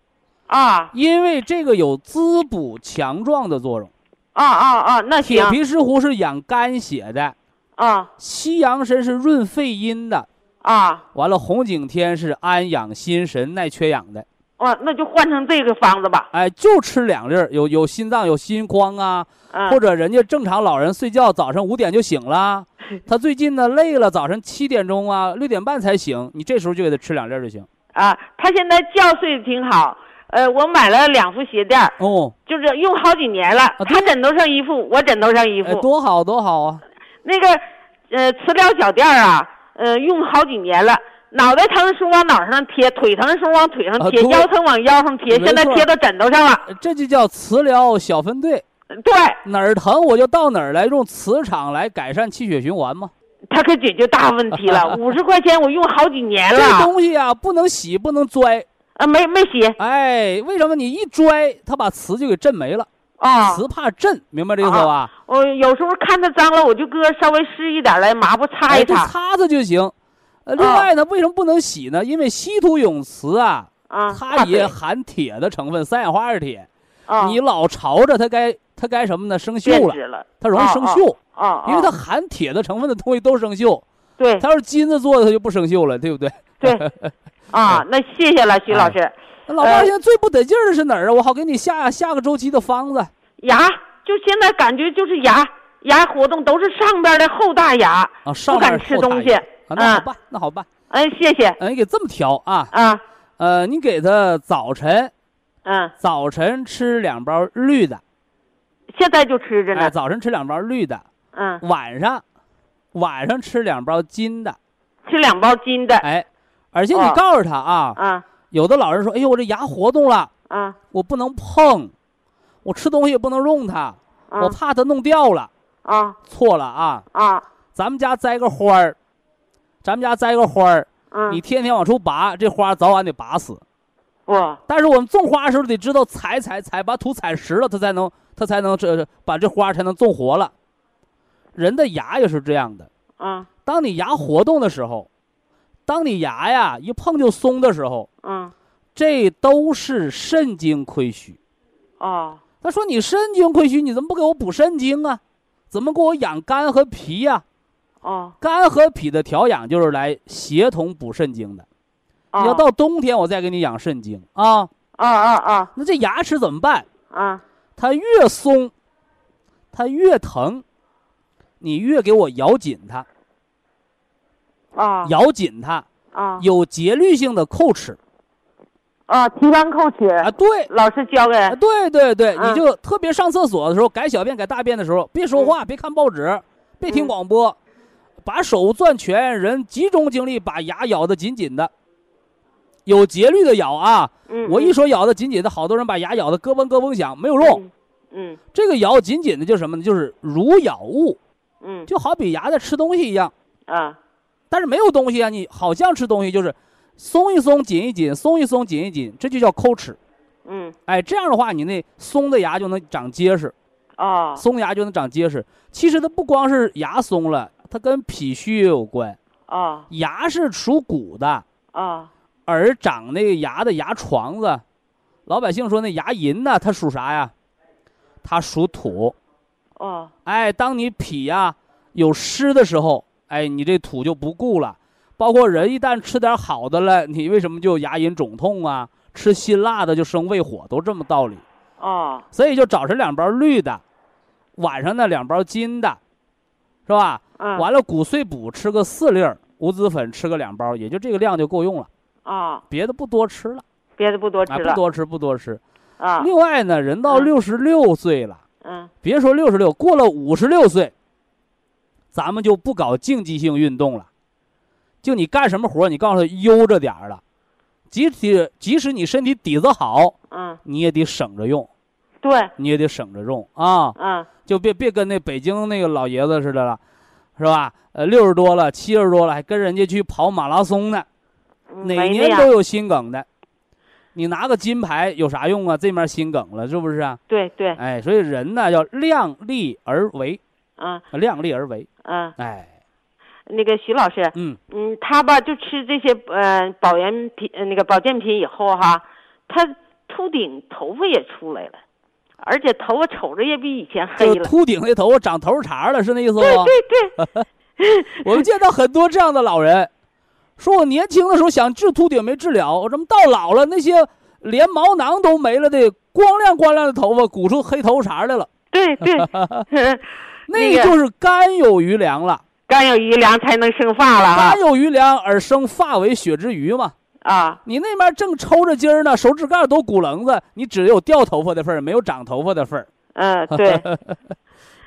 啊因为这个有滋补强壮的作用。啊啊啊，那行铁皮石斛是养肝血的，啊西洋参是润肺阴的，啊。完了红景天是安养心神、耐缺氧的。哦，那就换成这个方子吧。哎，就吃两粒儿，有有心脏有心慌啊，嗯，或者人家正常老人睡觉早上五点就醒了，他最近呢累了，早上七点钟啊六点半才醒，你这时候就给他吃两粒儿就行。啊，他现在觉睡得挺好。呃，我买了两副鞋垫儿，哦，就是用好几年了。对他枕头上一副，我枕头上一哎，副。多好多好啊！那个，呃，磁疗脚垫儿啊，呃，用好几年了。脑袋疼时候往脑上贴，腿疼时候往腿上贴，腰疼往腰上贴，没现在贴到枕头上了。这就叫磁疗小分队，对，哪儿疼我就到哪儿来，用磁场来改善气血循环嘛。它可解决大问题了。五十块钱我用好几年了这了，东西啊，不能洗，不能拽。啊，没没洗哎，为什么你一拽，它把瓷就给震没了？啊。瓷怕震，明白这意思吧？我有时候看它脏了，我就搁稍微湿一点来抹布擦一擦。擦擦就行。呃，另外呢，为什么不能洗呢？因为稀土永磁啊，啊，它也含铁的成分，三氧化二铁。啊，你老朝着它该它该什么呢？生锈了，了，它容易生锈，啊，因为它啊含铁的成分的东西都生锈。对它要是金子做的，它就不生锈了，对不对？对 啊，那谢谢了，徐老师。那老伴现在最不得劲儿的是哪儿啊？我好给你下下个周期的方子。牙就现在感觉就是牙牙活动都是上边的后大牙，啊，上不敢吃东西。啊，那好嗯办，那好办。嗯，谢谢嗯，你给这么调啊，啊，呃，你给他早晨嗯，早晨吃两包绿的，现在就吃着哎，呢。早晨吃两包绿的，嗯，晚上晚上吃两包金的，吃两包金的。哎，而且你哦。告诉他啊，啊。有的老人说，哎呦，我这牙活动了，啊。我不能碰，我吃东西也不能用它，我啊怕它弄掉了。啊。错了啊，啊。咱们家栽个花儿，咱们家栽个花儿，嗯，你天天往出拔，这花早晚得拔死。哇。但是我们种花的时候得知道踩踩踩，把土踩实了，它才能它才能这把这花才能种活了。人的牙也是这样的，啊。当你牙活动的时候，当你牙呀一碰就松的时候，嗯这都是肾精亏虚。哦他说你肾精亏虚，你怎么不给我补肾精啊？怎么给我养肝和脾呀、哦肝和脾的调养就是来协同补肾精的。哦，你要到冬天我再给你养肾精啊。啊啊啊那这牙齿怎么办？啊它越松，它越疼，你越给我咬紧它。啊。咬紧它，啊。有节律性的叩齿。啊，提肛叩齿，啊，对。老师教给。啊，对对对，嗯。你就特别上厕所的时候，改小便、改大便的时候，别说话，别看报纸，别听嗯广播，把手攥拳，人集中精力把牙咬得紧紧的，有节律的咬啊！嗯，我一说咬得紧紧的，好多人把牙咬得咯嘣咯嘣响，没有用。嗯嗯。这个咬紧紧的就是什么呢？就是如咬物，嗯。就好比牙在吃东西一样，啊但是没有东西啊，你好像吃东西就是松一松紧一紧，松一松紧一紧，这就叫抠齿。嗯哎，这样的话，你那松的牙就能长结实。哦松牙就能长结实。其实它不光是牙松了，它跟脾虚也有关。哦牙是属骨的，哦而长那个牙的牙床子，老百姓说那牙龈呢，它属啥呀？它属土。哦哎，当你脾呀、有湿的时候，哎，你这土就不固了。包括人一旦吃点好的了，你为什么就牙龈肿痛啊？吃辛辣的就生胃火，都这么道理。哦所以就早晨两包绿的，晚上呢两包金的，是吧？嗯完了骨碎补吃个四粒儿，五子粉吃个两包，也就这个量就够用了，哦，别的不多吃了，别的不多吃啊，不了多吃不多吃。啊另外呢，人到嗯六十六岁了，嗯别说六十六，过了五十六岁，咱们就不搞竞技性运动了，就你干什么活儿，你告诉他悠着点儿了，即使即使你身体底子好，嗯你也得省着用，对你也得省着用啊。嗯就别别跟那北京那个老爷子似的了，是吧？呃，六十多了，七十多了，还跟人家去跑马拉松呢，嗯哪年都有心梗的。你拿个金牌有啥用啊？这面心梗了，是不是啊？对对哎，所以人呢要量力而为，啊量力而为。嗯哎，那个徐老师嗯，嗯他吧就吃这些呃保元品呃那个保健品以后哈，他秃顶头发也出来了，而且头发瞅着也比以前黑了。秃顶那头发长头茬了，是那意思吗？对对对，我们见到很多这样的老人，说我年轻的时候想治秃顶没治了，我怎么到老了那些连毛囊都没了的光亮光亮的头发鼓出黑头茬来了，对对，那就是肝有余粮了，肝有余粮才能生发了哈肝有余粮而生发为血之余嘛。啊你那边正抽着筋儿呢，手指盖都鼓棱子，你只有掉头发的份儿，没有长头发的份儿。嗯 对，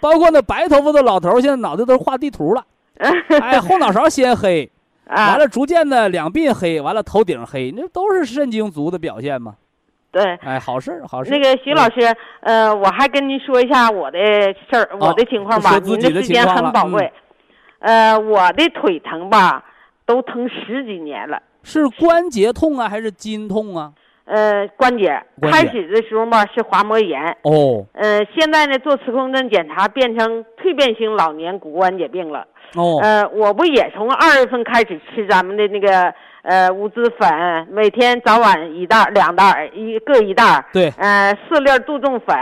包括那白头发的老头儿，现在脑袋都是画地图了，哎，后脑勺先黑，啊完了逐渐的两鬓黑，完了头顶黑，那都是肾精足的表现嘛。对。哎，好事儿，好事儿。那个徐老师，呃，我还跟您说一下我的事儿，我的情况吧。哦说自己的时间很宝贵。呃，我的腿疼吧，都疼十几年了。是关节痛啊，还是筋痛啊？呃，关节关节开始的时候吧是滑膜炎，哦呃，现在呢做磁共振检查变成蜕变性老年骨关节病了。哦，呃，我不也从二月份开始吃咱们的那个呃五子粉，每天早晚一袋儿两袋儿，一各一袋儿。对，呃，四粒杜仲粉，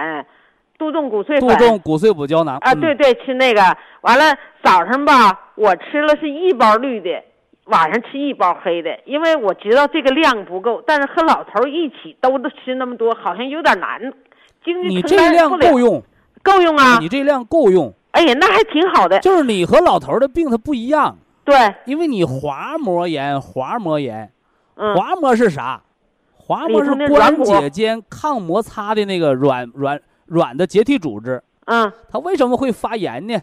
杜仲骨碎粉。杜仲骨碎补胶囊啊，嗯对对，吃那个。完了早上吧，我吃了是一包绿的，晚上吃一包黑的，因为我知道这个量不够，但是和老头儿一起都都吃那么多，好像有点难，经济你承这量担不了够，用，够用啊！你这量够用，哎呀，那还挺好的。就是你和老头儿的病它不一样，对，因为你滑膜炎，滑膜炎，嗯，滑膜是啥？滑膜是关节间抗摩擦的那个软软软的结缔组织，嗯，它为什么会发炎呢？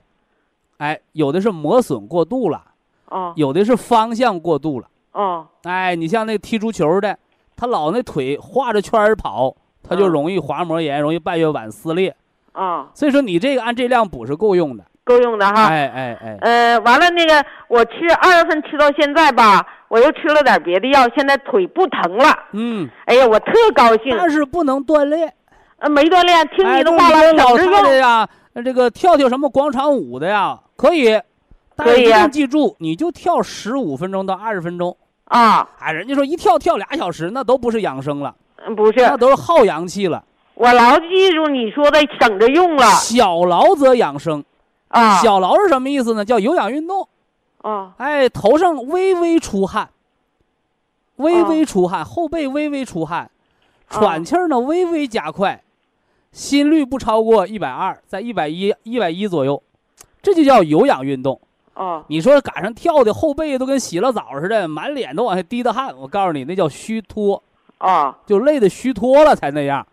哎，有的是磨损过度了，哦有的是方向过度了。哦，哎，你像那踢足球的，他老那腿画着圈儿跑，他就嗯容易滑膜炎，容易半月板撕裂。哦，所以说你这个按这量补是够用的。够用的哈。哎哎哎，呃，完了那个，我吃二月份吃到现在吧，我又吃了点别的药，现在腿不疼了。嗯，哎呀，我特高兴。但是不能锻炼。呃，没锻炼，听哎，你的话了，就是你老用。太太呀，这个跳跳什么广场舞的呀，可以，但是一可以啊定记住，你就跳十五分钟到二十分钟。啊，哎，人家说一跳跳俩小时，那都不是养生了，嗯不是，那都是耗阳气了。我牢记住你说的，省着用了小劳则养生，啊。小劳是什么意思呢？叫有氧运动。啊哎，头上微微出汗，微微哦出汗，后背微微出汗，哦喘气儿呢微微加快，心率不超过一百二，在一百一一百一左右，这就叫有氧运动。啊你说赶上跳的后背都跟洗了澡似的，满脸都往下滴的汗，我告诉你，那叫虚脱，啊就累的虚脱了才那样。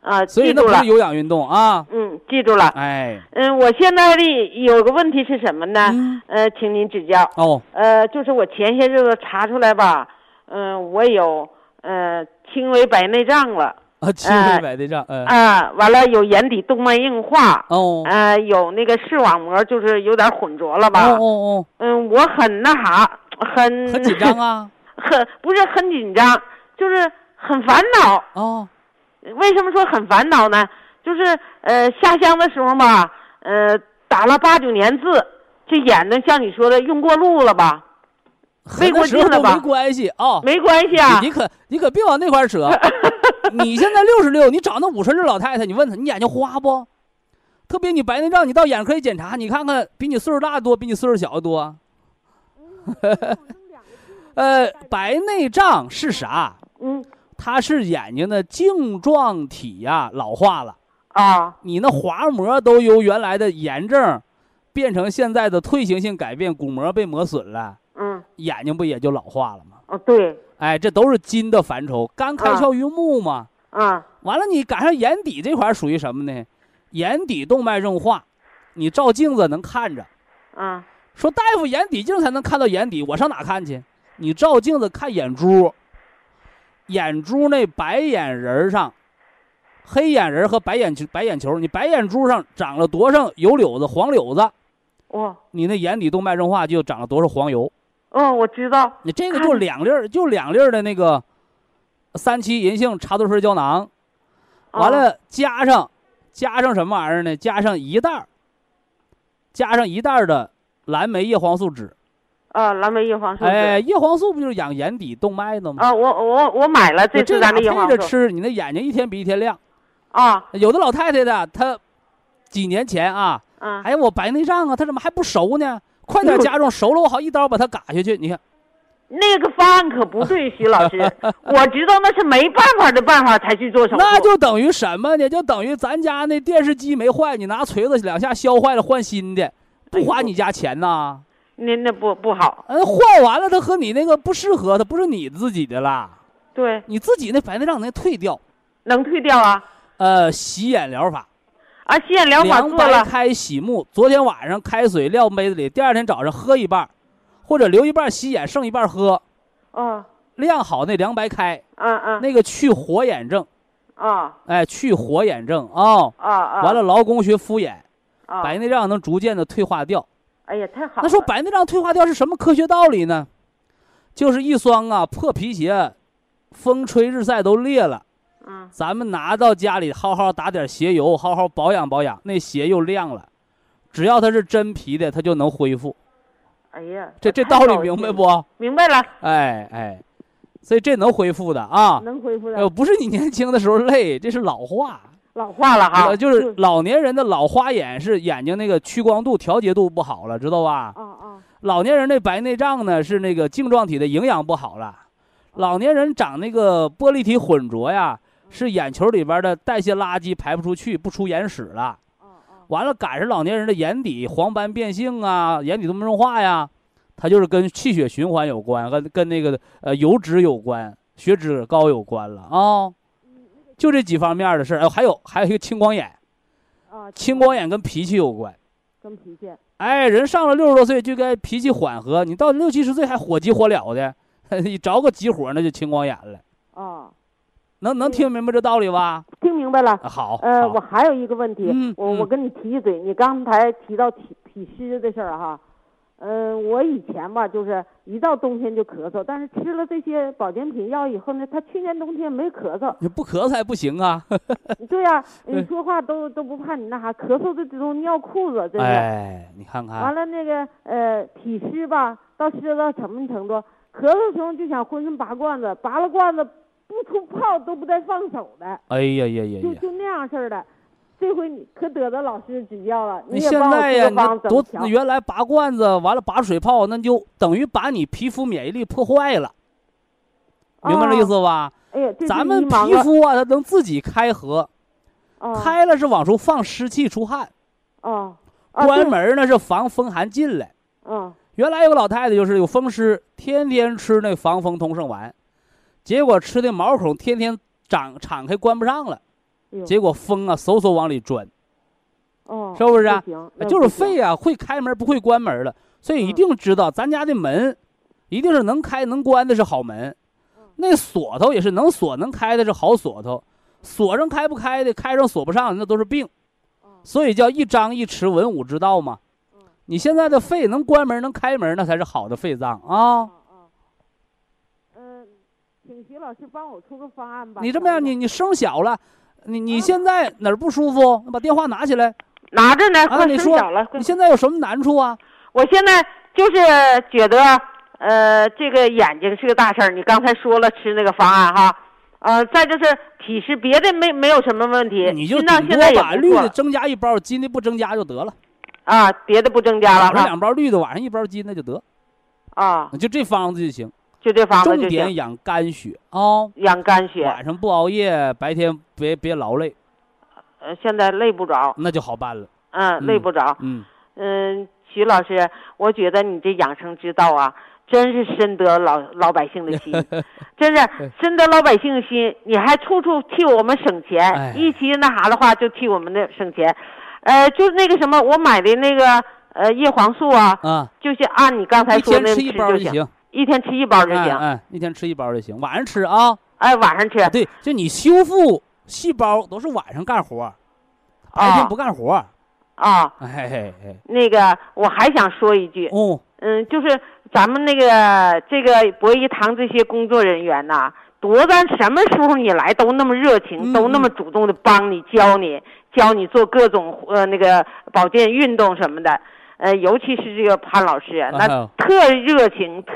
啊，所以那不是。有氧运动啊。嗯，记住了。哎，嗯，我现在的有个问题是什么呢？嗯呃，请您指教。哦，呃，就是我前些日子查出来吧，嗯、我有呃轻微白内障了啊，轻微白内障，嗯，啊，完了有眼底动脉硬化，哦，呃，有那个视网膜就是有点混浊了哦吧？哦哦，嗯，我很那啥，很很紧张，啊，很不是很紧张，就是很烦恼。哦，为什么说很烦恼呢？就是呃下乡的时候吧，呃打了八九年字，这眼睛像你说的用过路了吧？和没过那时了吧关系啊。没关系啊你你可你可别往那块儿扯。你现在六十六，你找那五十六老太太，你问她，你眼睛花不？特别你白内障，你到眼科一检查，你看看比你岁数大的多，比你岁数小的多。呃，白内障是啥？嗯它是眼睛的晶状体呀、老化了，啊你那滑膜都由原来的炎症变成现在的退行性改变，骨膜被磨损了，嗯眼睛不也就老化了吗？哦对哎，这都是金的范畴，肝开窍于目嘛。啊完了，你赶上眼底这块属于什么呢？眼底动脉硬化，你照镜子能看着。啊说大夫眼底镜才能看到眼底，我上哪看去？你照镜子看眼珠，眼珠那白眼仁儿上，黑眼仁儿和白眼球白眼球，你白眼珠上长了多少油柳子、黄柳子，哇你那眼底动脉硬化就长了多少黄油。哦我知道你这个就两粒儿，就两粒儿的那个三七银杏茶多酚胶囊，完哦了加上加上什么玩意儿呢？加上一袋儿，加上一袋儿的蓝莓叶黄素酯。啊蓝莓叶黄素哎，叶黄素不就是养眼底动脉的吗？啊我我我买了这这次咱的叶黄素着吃，你那眼睛一天比一天亮。啊有的老太太的，她几年前啊，啊哎呀，我白内障啊，她怎么还不熟呢？快点加重，熟了我好一刀把它嘎下去。你看，那个方案可不对，徐老师，我知道那是没办法的办法才去做手术。那就等于什么呢？就等于咱家那电视机没坏，你拿锤子两下削坏了换新的，不花你家钱呐？那那不不好，嗯，换完了它和你那个不适合，它不是你自己的啦，对，你自己那白内障能退掉。能退掉啊呃，洗眼疗法，啊！洗眼疗法凉做了白开洗目，昨天晚上开水撂杯子里，第二天早上喝一半儿，或者留一半儿洗眼，剩一半儿喝，哦，晾好那凉白开，嗯嗯那个去火眼症，啊哎，去火眼症啊。啊啊！完了，劳宫穴敷眼，啊，白内障能逐渐的退化掉。哎呀，太好了。那说白内障退化掉是什么科学道理呢？就是一双啊破皮鞋，风吹日晒都裂了，嗯咱们拿到家里好好打点鞋油，好好保养保养，那鞋又亮了。只要它是真皮的，它就能恢复。哎呀，这这道理？明白不？明白了，哎哎，所以这能恢复的啊。能恢复的呃，不是你年轻的时候累，这是老化。老化了哈，呃就是老年人的老花眼是眼睛那个屈光度调节度不好了，知道吧？啊啊老年人那白内障呢是那个晶状体的营养不好了，老年人长那个玻璃体混浊呀，是眼球里边的代谢垃圾排不出去，不出眼屎了。完了赶上老年人的眼底黄斑变性啊，眼底动脉硬化呀，它就是跟气血循环有关，跟跟那个呃油脂有关，血脂高有关了啊、就这几方面的事儿，呃还有还有一个青光眼，啊，青光眼跟脾气有关。跟脾气哎，人上了六十多岁就该脾气缓和，你到六七十岁还火急火燎的，你着个急火那就青光眼了。啊，能能听明白这道理吧？听明白了。啊好，呃，我还有一个问题，我我跟你提一嘴，你刚才提到体体湿的事儿哈，嗯、我以前吧就是一到冬天就咳嗽，但是吃了这些保健品药以后呢，他去年冬天没咳嗽。你不咳嗽还不行啊！对呀、你说话都都不怕你那啥，咳嗽的都尿裤子，真是。哎，你看看完，了那个呃体湿吧，到湿到什么程度？咳嗽的时候就想浑身拔罐子，拔了罐子不出泡都不带放手的，哎呀呀呀呀！就就那样式儿的。这回你可得到老师指教了，你现在呀，你那多？原来拔罐子完了拔水泡，那就等于把你皮肤免疫力破坏了，明白这意哦？思吧？哎呀，咱们皮肤啊，它能自己开合，哦开了是往出放湿气出汗，哦，哦关门呢是防风寒进来。嗯原来有个老太太就是有风湿，天天吃那防风通圣丸，结果吃的毛孔天天长敞开关不上了，结果风啊嗖嗖往里钻，哦，是不是啊？就是肺啊会开门不会关门了，所以一嗯定知道咱家的门一定是能开能关的是好门，嗯。那锁头也是能锁能开的是好锁头，锁上开不开的，开上锁不上的那都是病，嗯。所以叫一张一弛，文武之道嘛。你现在的肺能关门能开门，那才是好的肺脏啊。请徐老师帮我出个方案吧。你这么样，你你声小了，你你现在哪儿不舒服？把电话拿起来拿着呢，啊！快你说声小了。你现在有什么难处啊？我现在就是觉得，呃，这个眼睛是个大事儿。你刚才说了吃那个方案哈，呃，再就是体湿，别的没没有什么问题。你就现在把绿的增加一包，金的不增加就得了。啊，别的不增加了早上两包绿的，晚上一包金的就得，啊，就这方子就行。就这方子就重点行。养肝血啊，养肝血，晚上不熬夜，白天别别劳累，呃，现在累不着，那就好办了。嗯，累嗯不着。嗯，嗯，徐老师，我觉得你这养生之道啊，真是深得老老百姓的心，真是深得老百姓的心。你还处处替我们省钱，哎一提那啥的话就替我们的省钱。呃，就是那个什么，我买的那个呃叶黄素啊，啊，就是按你刚才一说那天吃一包就就行，一天吃一包就行。哎哎，一天吃一包就行，晚上吃啊。哎，晚上吃。对，就你修复细胞都是晚上干活，白天不干活。啊，哎嘿嘿，那个我还想说一句，哦，嗯，就是咱们那个这个博医堂这些工作人员呐，多咱什么时候你来都那么热情，嗯都那么主动的帮你教你教你做各种呃那个保健运动什么的，呃，尤其是这个潘老师，啊那特热情，特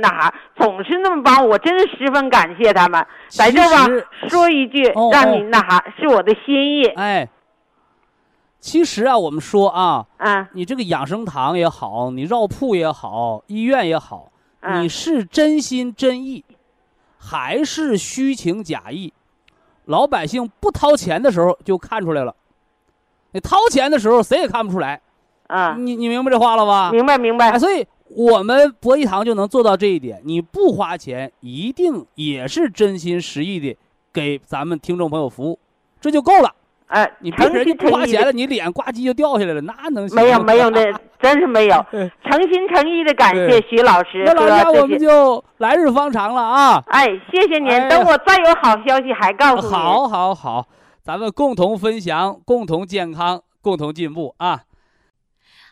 那啥，总是那么帮我，真是十分感谢他们。在这吧，说一句哦，让你哦那啥，是我的心意。哎，其实啊，我们说啊，嗯你这个养生堂也好，你药铺也好，医院也好，嗯你是真心真意，还是虚情假意？老百姓不掏钱的时候就看出来了，你掏钱的时候谁也看不出来。嗯，你你明白这话了吧？明白明白哎，。所以我们博一堂就能做到这一点。你不花钱，一定也是真心实意的给咱们听众朋友服务，这就够了。哎，你别诚人就心诚意的不花钱了，你脸呱唧就掉下来了，那能行没有 没有那真是没有，诚心诚意的感谢徐老师和那老人家，我们。就来日方长了啊！哎，谢谢您哎，等我再有好消息还告诉您。好，好，好，咱们共同分享，共同健康，共同进步啊！